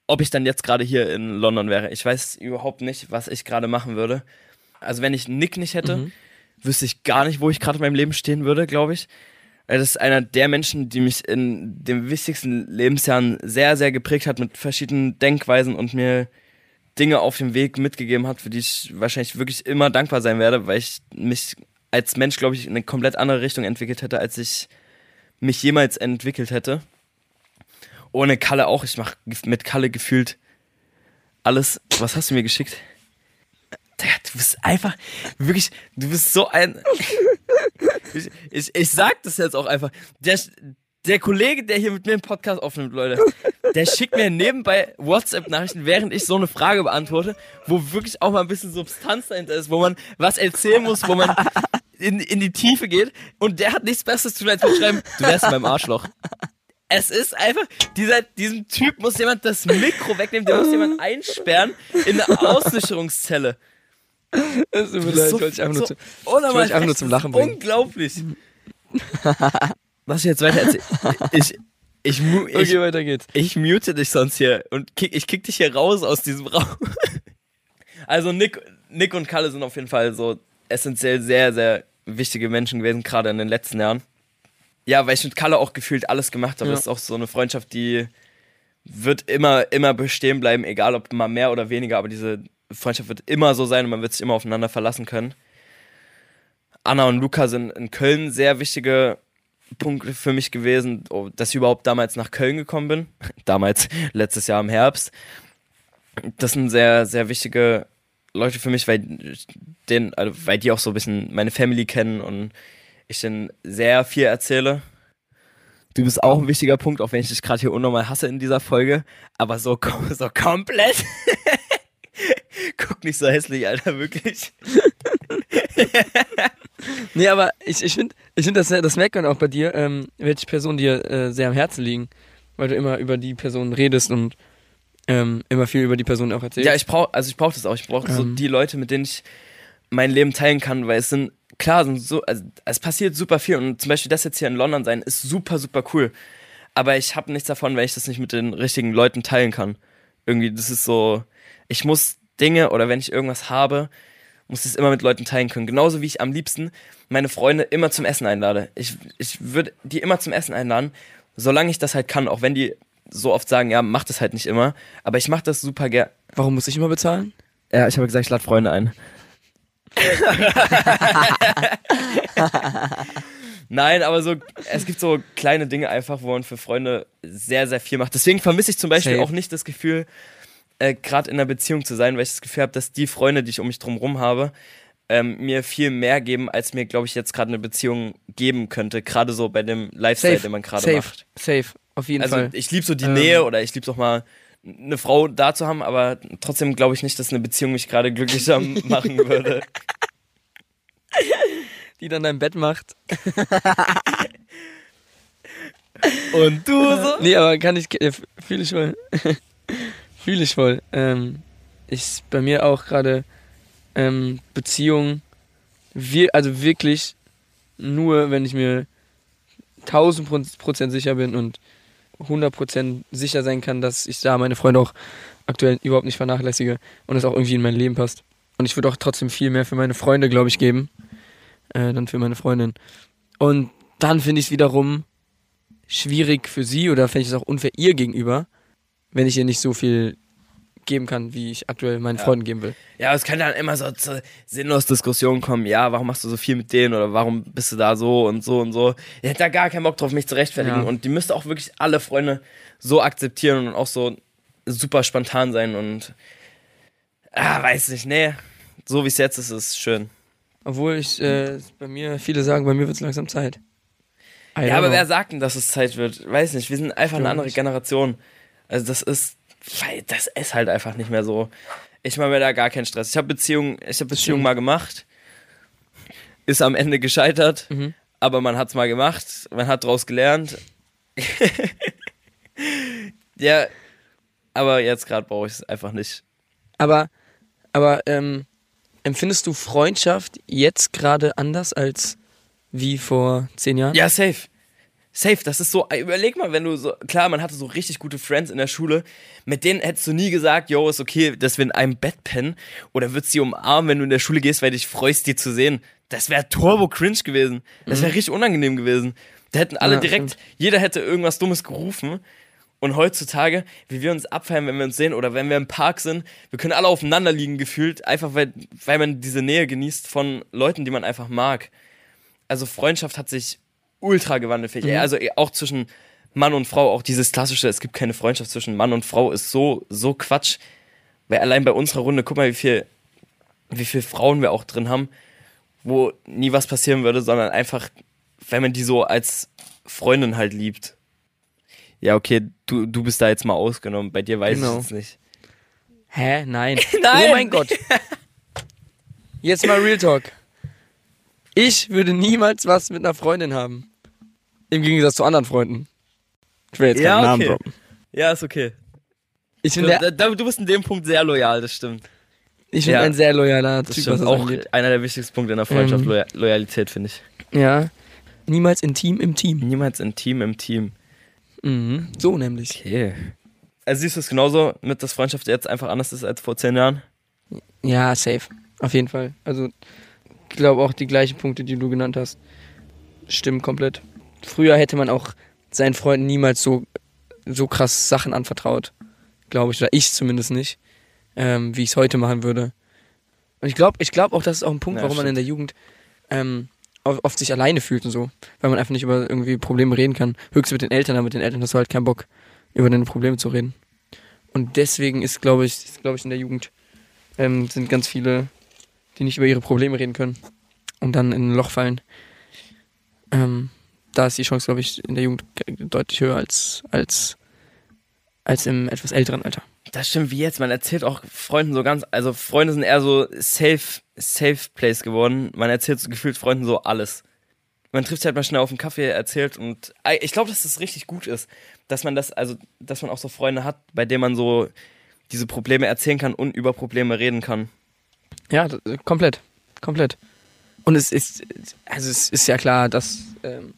Speaker 1: ob ich dann jetzt gerade hier in London wäre. Ich weiß überhaupt nicht, was ich gerade machen würde. Also wenn ich Nick nicht hätte,
Speaker 3: Mhm.
Speaker 1: wüsste ich gar nicht, wo ich gerade in meinem Leben stehen würde, glaube ich. Weil Das ist einer der Menschen, die mich in den wichtigsten Lebensjahren sehr, sehr geprägt hat mit verschiedenen Denkweisen und mir Dinge auf dem Weg mitgegeben hat, für die ich wahrscheinlich wirklich immer dankbar sein werde, weil ich mich als Mensch, glaube ich, in eine komplett andere Richtung entwickelt hätte, als ich mich jemals entwickelt hätte. Ohne Kalle auch. Ich mache mit Kalle gefühlt alles. Was hast du mir geschickt? Du bist einfach, wirklich, du bist so ein. Ich, ich, ich sag das jetzt auch einfach. Der, der Kollege, der hier mit mir einen Podcast aufnimmt, Leute, der schickt mir nebenbei WhatsApp-Nachrichten, während ich so eine Frage beantworte, wo wirklich auch mal ein bisschen Substanz dahinter ist, wo man was erzählen muss, wo man in, in die Tiefe geht. Und der hat nichts Besseres zu tun, schreiben, du wärst meinem Arschloch. Es ist einfach, dieser, diesem Typ muss jemand das Mikro wegnehmen, der muss jemand einsperren in eine Auslöcherungszelle.
Speaker 3: Es tut mir
Speaker 1: Das
Speaker 3: leid,
Speaker 1: ist
Speaker 3: ich wollte dich einfach nur
Speaker 1: so
Speaker 3: zu,
Speaker 1: unnormal
Speaker 3: ich wollte einfach nur zum Lachen bringen.
Speaker 1: Unglaublich. Was ich jetzt weiter erzähle. Ich, ich, ich,
Speaker 3: Okay, weiter geht's.
Speaker 1: ich mute dich sonst hier und kick, ich kick dich hier raus aus diesem Raum. Also Nick, Nick und Kalle sind auf jeden Fall so essentiell sehr, sehr wichtige Menschen gewesen, gerade in den letzten Jahren. Ja, weil ich mit Kalle auch gefühlt alles gemacht habe.
Speaker 3: Ja.
Speaker 1: Das ist auch so eine Freundschaft, die wird immer, immer bestehen bleiben, egal ob mal mehr oder weniger, aber diese Freundschaft wird immer so sein und man wird sich immer aufeinander verlassen können. Anna und Luca sind in Köln sehr wichtige Punkte für mich gewesen, oh, dass ich überhaupt damals nach Köln gekommen bin. Damals, letztes Jahr im Herbst. Das sind sehr, sehr wichtige Leute für mich, weil, den, also weil die auch so ein bisschen meine Family kennen und ich denen sehr viel erzähle. Du bist auch ein wichtiger Punkt, auch wenn ich dich gerade hier unnormal hasse in dieser Folge. Aber so, so komplett. Guck nicht so hässlich, Alter, wirklich.
Speaker 3: Nee, aber ich, ich finde, ich find das, das merkt man auch bei dir, ähm, welche Personen dir äh, sehr am Herzen liegen. Weil du immer über die Person redest und ähm, immer viel über die Person auch erzählst.
Speaker 1: Ja, ich brauche, also ich brauche das auch. Ich brauche so
Speaker 3: Ähm.
Speaker 1: die Leute, mit denen ich mein Leben teilen kann, weil es sind, klar, sind so, also es passiert super viel und zum Beispiel das jetzt hier in London sein ist super, super cool. Aber ich habe nichts davon, wenn ich das nicht mit den richtigen Leuten teilen kann. Irgendwie, das ist so, ich muss Dinge oder wenn ich irgendwas habe, muss ich es immer mit Leuten teilen können. Genauso wie ich am liebsten meine Freunde immer zum Essen einlade. Ich, ich würde die immer zum Essen einladen, solange ich das halt kann, auch wenn die so oft sagen, ja, mach das halt nicht immer. Aber ich mache das super gern.
Speaker 3: Warum muss ich immer bezahlen?
Speaker 1: Ja, ich habe gesagt, ich lade Freunde ein. Nein, aber so, es gibt so kleine Dinge einfach, wo man für Freunde sehr, sehr viel macht. Deswegen vermisse ich zum Beispiel
Speaker 3: Safe.
Speaker 1: auch nicht das Gefühl, äh, gerade in einer Beziehung zu sein, weil ich das Gefühl habe, dass die Freunde, die ich um mich drum rum habe, ähm, mir viel mehr geben, als mir, glaube ich, jetzt gerade eine Beziehung geben könnte. Gerade so bei dem Lifestyle, den man gerade
Speaker 3: safe,
Speaker 1: macht.
Speaker 3: safe, auf jeden
Speaker 1: Also
Speaker 3: Fall.
Speaker 1: ich liebe so die
Speaker 3: Ähm.
Speaker 1: Nähe oder ich liebe auch mal eine Frau da zu haben, aber trotzdem glaube ich nicht, dass eine Beziehung mich gerade glücklicher machen würde.
Speaker 3: Die dann dein Bett macht.
Speaker 1: Und du so?
Speaker 3: Nee, aber kann ich, äh, fühle ich voll. Fühle ich voll. Ähm, ich, bei mir auch gerade ähm, Beziehung, wir, also wirklich nur, wenn ich mir 1000 Pro- Prozent sicher bin und 100 Prozent sicher sein kann, dass ich da meine Freunde auch aktuell überhaupt nicht vernachlässige und es auch irgendwie in mein Leben passt. Und ich würde auch trotzdem viel mehr für meine Freunde, glaube ich, geben, äh, dann für meine Freundin. Und dann finde ich es wiederum schwierig für sie oder fände ich es auch unfair ihr gegenüber, wenn ich ihr nicht so viel geben kann, wie ich aktuell meinen
Speaker 1: Ja.
Speaker 3: Freunden geben will.
Speaker 1: Ja, es kann dann immer so zu sinnlos Diskussionen kommen. Ja, warum machst du so viel mit denen oder warum bist du da so und so und so? Ich hätte da gar keinen Bock drauf, mich zu rechtfertigen.
Speaker 3: Ja.
Speaker 1: Und die müsste auch wirklich alle Freunde so akzeptieren und auch so super spontan sein und ah, weiß nicht, nee. So wie es jetzt ist, ist schön.
Speaker 3: Obwohl ich, äh, bei mir, viele sagen, bei mir wird es langsam Zeit. I
Speaker 1: Ja, aber
Speaker 3: know.
Speaker 1: wer sagt denn, dass es Zeit wird? Weiß nicht, wir sind einfach eine
Speaker 3: Glaub
Speaker 1: andere. Generation. Also das ist, weil das ist halt einfach nicht mehr so. Ich mache mir da gar keinen Stress. Ich habe Beziehungen, ich habe Beziehungen
Speaker 3: stimmt.
Speaker 1: mal gemacht, ist am Ende gescheitert,
Speaker 3: Mhm.
Speaker 1: aber man hat's mal gemacht, man hat draus gelernt. ja, aber jetzt gerade brauche ich es einfach nicht.
Speaker 3: Aber, aber ähm, empfindest du Freundschaft jetzt gerade anders als wie vor zehn Jahren?
Speaker 1: Ja, safe. Safe, das ist so, überleg mal, wenn du so, klar, man hatte so richtig gute Friends in der Schule, mit denen hättest du nie gesagt, yo, ist okay, dass wir in einem Bett pennen, oder würdest sie umarmen, wenn du in der Schule gehst, weil du dich freust, die zu sehen. Das wäre turbo cringe gewesen. Das wäre richtig unangenehm gewesen. Da hätten alle
Speaker 3: Ja,
Speaker 1: direkt,
Speaker 3: stimmt.
Speaker 1: jeder hätte irgendwas Dummes gerufen. Und heutzutage, wie wir uns abfeiern, wenn wir uns sehen oder wenn wir im Park sind, wir können alle aufeinander liegen gefühlt, einfach weil, weil man diese Nähe genießt von Leuten, die man einfach mag. Also Freundschaft hat sich ultra gewandelt, finde ich. Also auch zwischen Mann und Frau, auch dieses klassische, es gibt keine Freundschaft zwischen Mann und Frau, ist so, so Quatsch. Weil allein bei unserer Runde, guck mal, wie viel, wie viel Frauen wir auch drin haben, wo nie was passieren würde, sondern einfach, weil man die so als Freundin halt liebt. Ja, okay, du, du bist da jetzt mal ausgenommen. Bei dir weiß
Speaker 3: Genau.
Speaker 1: ich es nicht.
Speaker 3: Hä? Nein.
Speaker 1: Nein.
Speaker 3: Oh mein Gott. Jetzt mal Real Talk. Ich würde niemals was mit einer Freundin haben. Im Gegensatz zu anderen Freunden. Ich will jetzt keinen
Speaker 1: Ja,
Speaker 3: Namen
Speaker 1: okay.
Speaker 3: droppen.
Speaker 1: Ja, ist okay.
Speaker 3: Ich
Speaker 1: Du,
Speaker 3: bin, der,
Speaker 1: da, du bist in dem Punkt sehr loyal, das stimmt.
Speaker 3: ich bin
Speaker 1: ja.
Speaker 3: ein sehr loyaler
Speaker 1: Das
Speaker 3: Typ, das
Speaker 1: Auch
Speaker 3: angeht.
Speaker 1: einer der wichtigsten Punkte in der Freundschaft. Loya Loyalität, finde ich.
Speaker 3: Ja. Niemals intim im Team.
Speaker 1: Niemals intim im Team.
Speaker 3: Mhm. So nämlich.
Speaker 1: Okay. Also siehst du es genauso mit, dass Freundschaft jetzt einfach anders ist als vor zehn Jahren?
Speaker 3: Ja, safe. Auf jeden Fall. Also, ich glaube auch die gleichen Punkte, die du genannt hast, stimmen komplett. Früher hätte man auch seinen Freunden niemals so, so krass Sachen anvertraut. Glaube ich. Oder ich zumindest nicht. Ähm, wie ich es heute machen würde. Und ich glaube ich glaub auch, das ist auch ein Punkt,
Speaker 1: Ja,
Speaker 3: warum man in
Speaker 1: stimmt.
Speaker 3: der Jugend ähm, oft sich alleine fühlt und so. Weil man einfach nicht über irgendwie Probleme reden kann. Höchstens mit den Eltern, aber mit den Eltern hast du halt keinen Bock, über deine Probleme zu reden. Und deswegen ist, glaube ich, ist, glaube ich, in der Jugend ähm, sind ganz viele, die nicht über ihre Probleme reden können und dann in ein Loch fallen. Ähm, da ist die Chance, glaube ich, in der Jugend deutlich höher als, als, als im etwas älteren Alter.
Speaker 1: Das stimmt wie jetzt. Man erzählt auch Freunden so ganz, also Freunde sind eher so safe, safe place geworden. Man erzählt so gefühlt Freunden so alles. Man trifft sich halt mal schnell auf einen Kaffee, erzählt und ich glaube, dass das richtig gut ist, dass man das, also, dass man auch so Freunde hat, bei denen man so diese Probleme erzählen kann und über Probleme reden kann.
Speaker 3: Ja, komplett. Komplett. Und es ist, also es ist ja klar, dass, ähm,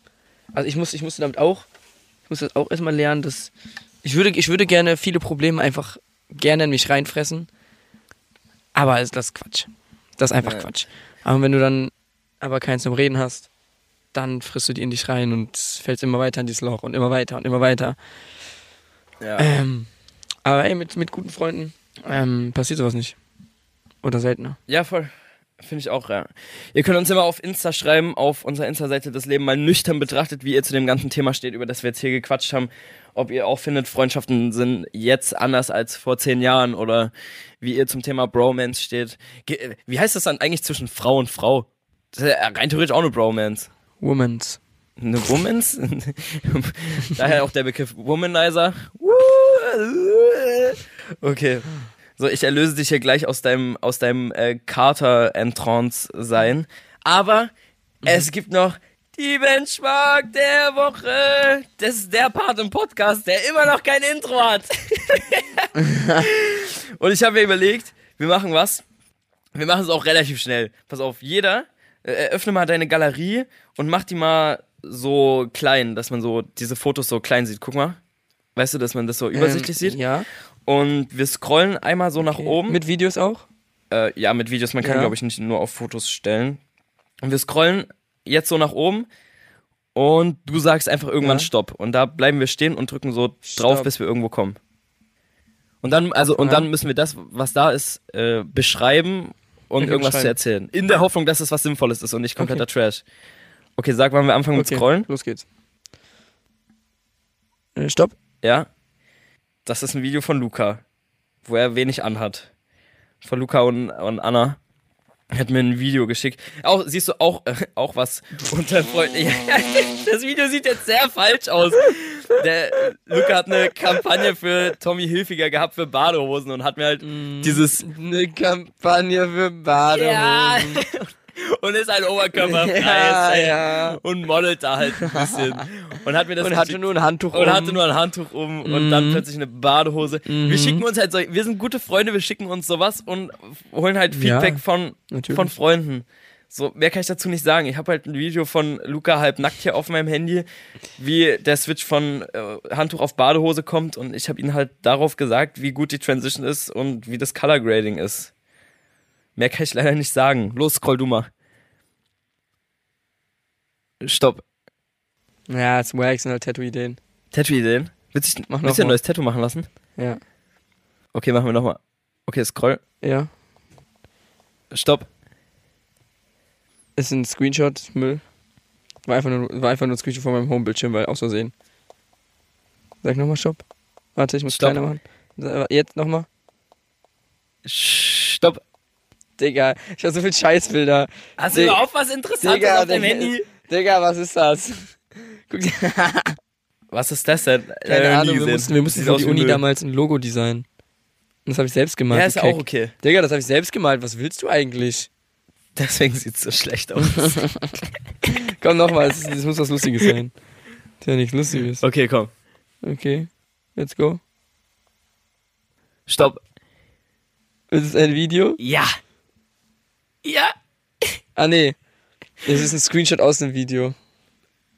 Speaker 3: also ich muss, ich musste damit auch, ich muss das auch erstmal lernen, dass, ich würde, ich würde gerne viele Probleme einfach gerne in mich reinfressen, aber das ist Quatsch. Das ist einfach
Speaker 1: Ja.
Speaker 3: Quatsch. Aber wenn du dann aber keins zum Reden hast, dann frisst du die in dich rein und fällst immer weiter in dieses Loch und immer weiter und immer weiter.
Speaker 1: Ja.
Speaker 3: Ähm, aber ey, mit, mit guten Freunden ähm, passiert sowas nicht. Oder seltener.
Speaker 1: Ja, voll. Finde ich auch, ja. Ihr könnt uns immer auf Insta schreiben, auf unserer Insta-Seite das Leben mal nüchtern betrachtet, wie ihr zu dem ganzen Thema steht, über das wir jetzt hier gequatscht haben. Ob ihr auch findet, Freundschaften sind jetzt anders als vor zehn Jahren oder wie ihr zum Thema Bromance steht. Ge wie heißt das dann eigentlich zwischen Frau und Frau? Das ist ja rein theoretisch auch eine Bromance.
Speaker 3: Womans.
Speaker 1: Eine Womans? Daher auch der Begriff Womanizer. Okay. So, ich erlöse dich hier gleich aus deinem, aus deinem äh, Kater-Entrance sein. Aber es gibt noch die Benchmark der Woche. Das ist der Part im Podcast, der immer noch kein Intro hat. Und ich habe mir überlegt, wir machen was. Wir machen es auch relativ schnell. Pass auf, jeder äh, öffne mal deine Galerie und mach die mal so klein, dass man so diese Fotos so klein sieht. Guck mal. Weißt du, dass man das so übersichtlich
Speaker 3: ähm,
Speaker 1: sieht?
Speaker 3: Ja.
Speaker 1: Und wir scrollen einmal so nach
Speaker 3: Okay.
Speaker 1: oben.
Speaker 3: Mit Videos auch?
Speaker 1: äh, ja, mit Videos. Man kann,
Speaker 3: Ja.
Speaker 1: glaube ich, nicht nur auf Fotos stellen. Und wir scrollen jetzt so nach oben. Und du sagst einfach irgendwann
Speaker 3: Ja.
Speaker 1: Stopp. Und da bleiben wir stehen und drücken so drauf,
Speaker 3: Stopp.
Speaker 1: bis wir irgendwo kommen. Und dann, also, und
Speaker 3: Ja.
Speaker 1: dann müssen wir das, was da ist, äh, beschreiben und
Speaker 3: Okay,
Speaker 1: irgendwas zu erzählen. In der Hoffnung, dass es was Sinnvolles ist und nicht kompletter Trash. Okay, sag, wann wir anfangen mit
Speaker 3: Okay,
Speaker 1: Scrollen.
Speaker 3: los geht's. Äh, stopp.
Speaker 1: Ja. Das ist ein Video von Luca, wo er wenig anhat. Von Luca und, und Anna. Hat mir ein Video geschickt. Auch, siehst du auch, äh, auch was unter Freunden. Ja, das Video sieht jetzt sehr falsch aus. Der äh, Luca hat eine Kampagne für Tommy Hilfiger gehabt für Badehosen und hat mir halt dieses
Speaker 3: Eine Kampagne für Badehosen.
Speaker 1: ja, und ist halt oberkörperfrei
Speaker 3: Ja,
Speaker 1: ey.
Speaker 3: ja.
Speaker 1: und modelt da halt ein bisschen und hat mir das
Speaker 3: Und hatte nur ein Handtuch
Speaker 1: und
Speaker 3: um.
Speaker 1: hatte nur ein Handtuch um und dann plötzlich eine Badehose. Wir schicken uns halt so, wir sind gute Freunde, wir schicken uns sowas und holen halt Feedback
Speaker 3: Ja,
Speaker 1: von,
Speaker 3: natürlich.
Speaker 1: von Freunden. So, mehr kann ich dazu nicht sagen. Ich habe halt ein Video von Luca halb nackt hier auf meinem Handy, wie der Switch von äh, Handtuch auf Badehose kommt und ich habe ihn halt darauf gesagt, wie gut die Transition ist und wie das Color Grading ist. Mehr kann ich leider nicht sagen. Los, scroll du mal. Stopp.
Speaker 3: Ja, es wack sind halt Tattoo-Ideen.
Speaker 1: Tattoo-Ideen? Willst du
Speaker 3: Mach
Speaker 1: willst du ein neues Tattoo machen lassen?
Speaker 3: Ja.
Speaker 1: Okay, machen wir nochmal. Okay, scroll.
Speaker 3: Ja.
Speaker 1: Stopp.
Speaker 3: Ist ein Screenshot, Müll. War einfach nur, war einfach nur ein Screenshot von meinem Homebildschirm, weil aus Versehen. Sag nochmal Stopp. Warte, ich muss
Speaker 1: Stopp.
Speaker 3: kleiner machen. So, Jetzt nochmal.
Speaker 1: Stopp.
Speaker 3: Digga, ich hab so viel Scheißbilder.
Speaker 1: Hast du überhaupt was Interessantes
Speaker 3: Digga,
Speaker 1: auf deinem. Handy?
Speaker 3: Digga, was ist das? Guck dir.
Speaker 1: Was ist das denn?
Speaker 3: Keine
Speaker 1: Äh,
Speaker 3: Ahnung, wir mussten, wir mussten für die Uni damals ein Logo designen. Und das habe ich selbst gemalt.
Speaker 1: Ja, ist auch okay.
Speaker 3: Digga, das habe ich selbst gemalt. Was willst du eigentlich?
Speaker 1: Deswegen sieht's so schlecht aus.
Speaker 3: Komm nochmal, es, es muss was Lustiges sein. Ist ja nichts Lustiges.
Speaker 1: okay, komm.
Speaker 3: Okay, let's go.
Speaker 1: Stopp.
Speaker 3: Ist es ein Video?
Speaker 1: Ja. Ja.
Speaker 3: Ah, nee. Es ist ein Screenshot aus dem Video.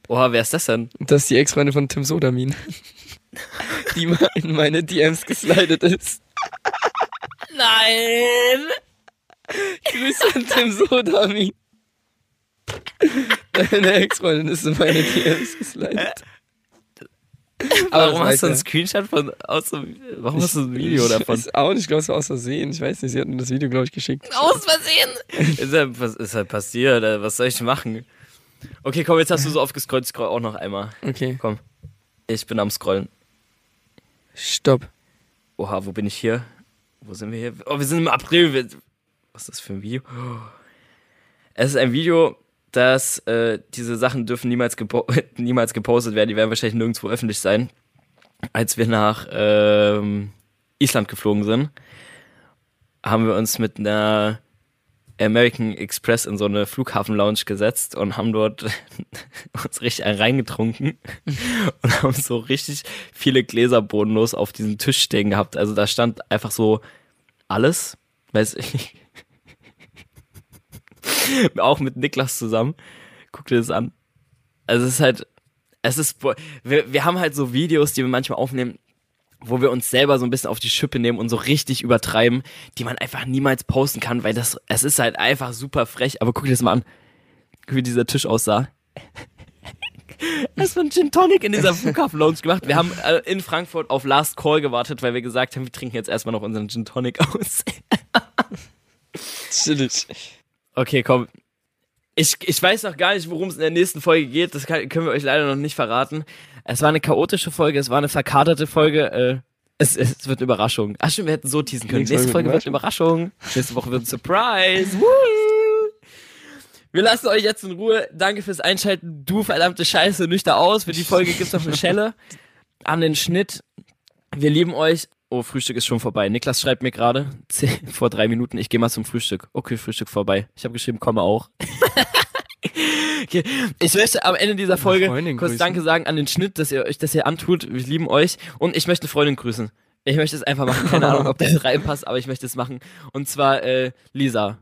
Speaker 1: Oha, wer ist das denn?
Speaker 3: Das ist die Ex-Freundin von Tim Sodamin. die mal in meine DMs geslidet ist.
Speaker 1: Nein.
Speaker 3: Grüße an Tim Sodamin. Deine Ex-Freundin ist in meine DMs geslidet. Aber
Speaker 1: Warum hast du einen. Screenshot von aus dem, Warum hast du ein Video
Speaker 3: ich
Speaker 1: davon?
Speaker 3: Weiß auch nicht, ich glaube, es war aus Versehen. Ich weiß nicht, sie hat mir das Video, glaube ich, geschickt.
Speaker 1: Aus Versehen. ist, halt, was ist halt passiert? äh, Was soll ich machen? Okay, komm, jetzt hast du so oft gescrollt, scroll auch noch einmal.
Speaker 3: Okay.
Speaker 1: Komm. Ich bin am Scrollen.
Speaker 3: Stopp.
Speaker 1: Oha, wo bin ich hier? Wo sind wir hier? Oh, wir sind im April. Was ist das für ein Video? Es ist ein Video, dass äh, diese Sachen dürfen niemals, gepo niemals gepostet werden, die werden wahrscheinlich nirgendwo öffentlich sein. Als wir nach ähm, Island geflogen sind, haben wir uns mit einer American Express in so eine Flughafen-Lounge gesetzt und haben dort uns richtig einen reingetrunken und haben so richtig viele Gläser bodenlos auf diesem Tisch stehen gehabt. Also da stand einfach so alles, weiß ich. Auch mit Niklas zusammen. Guck dir das an. Also es ist halt, es ist, wir, wir haben halt so Videos, die wir manchmal aufnehmen, wo wir uns selber so ein bisschen auf die Schippe nehmen und so richtig übertreiben, die man einfach niemals posten kann, weil das, es ist halt einfach super frech. Aber guck dir das mal an, wie dieser Tisch aussah. Wird ein Gin Tonic in dieser Flughafen-Lounge gemacht. Wir haben äh, in Frankfurt auf Last Call gewartet, weil wir gesagt haben, wir trinken jetzt erstmal noch unseren Gin Tonic aus.
Speaker 3: Chillig.
Speaker 1: Okay, komm. Ich, ich weiß noch gar nicht, worum es in der nächsten Folge geht. Das kann, können wir euch leider noch nicht verraten. Es war eine chaotische Folge, es war eine verkaderte Folge. Äh, es, es wird eine Überraschung. Ach stimmt, wir hätten so teasen können. Nächste Folge wird eine Überraschung. Nächste Woche wird ein Surprise. Wir lassen euch jetzt in Ruhe. Danke fürs Einschalten. Du verdammte Scheiße, nüchter aus. Für die Folge gibt's noch eine Schelle an den Schnitt. Wir lieben euch. Oh, Frühstück ist schon vorbei. Niklas schreibt mir gerade vor drei Minuten, ich gehe mal zum Frühstück. Okay, Frühstück vorbei. Ich habe geschrieben, komme auch. okay. Ich möchte am Ende dieser Folge kurz grüßen. Danke sagen an den Schnitt, dass ihr euch das hier antut. Wir lieben euch. Und ich möchte eine Freundin grüßen. Ich möchte es einfach machen. Keine Ahnung, ob das reinpasst, aber ich möchte es machen. Und zwar äh, Lisa.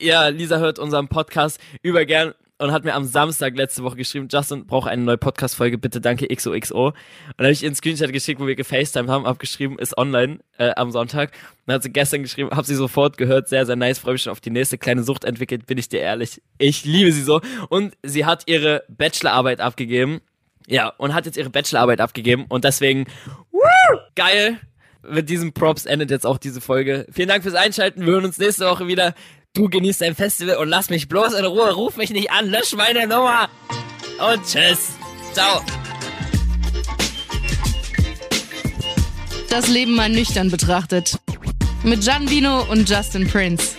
Speaker 1: Ja, Lisa hört unseren Podcast über gern und hat mir am Samstag letzte Woche geschrieben, Justin braucht eine neue Podcast-Folge, bitte danke XOXO. Und dann habe ich ihr einen Screenshot geschickt, wo wir gefacetimed haben, abgeschrieben, ist online äh, am Sonntag. Und dann hat sie gestern geschrieben, habe sie sofort gehört, sehr, sehr nice, freue mich schon auf die nächste kleine Sucht entwickelt, bin ich dir ehrlich. Ich liebe sie so. Und sie hat ihre Bachelorarbeit abgegeben. Ja, und hat jetzt ihre Bachelorarbeit abgegeben und deswegen, woo, geil. Mit diesen Props endet jetzt auch diese Folge. Vielen Dank fürs Einschalten. Wir hören uns nächste Woche wieder. Du genießt dein Festival und lass mich bloß in Ruhe. Ruf mich nicht an, lösch meine Nummer. Und tschüss. Ciao.
Speaker 2: Das Leben mal nüchtern betrachtet. Mit Gian Vino und Justin Prince.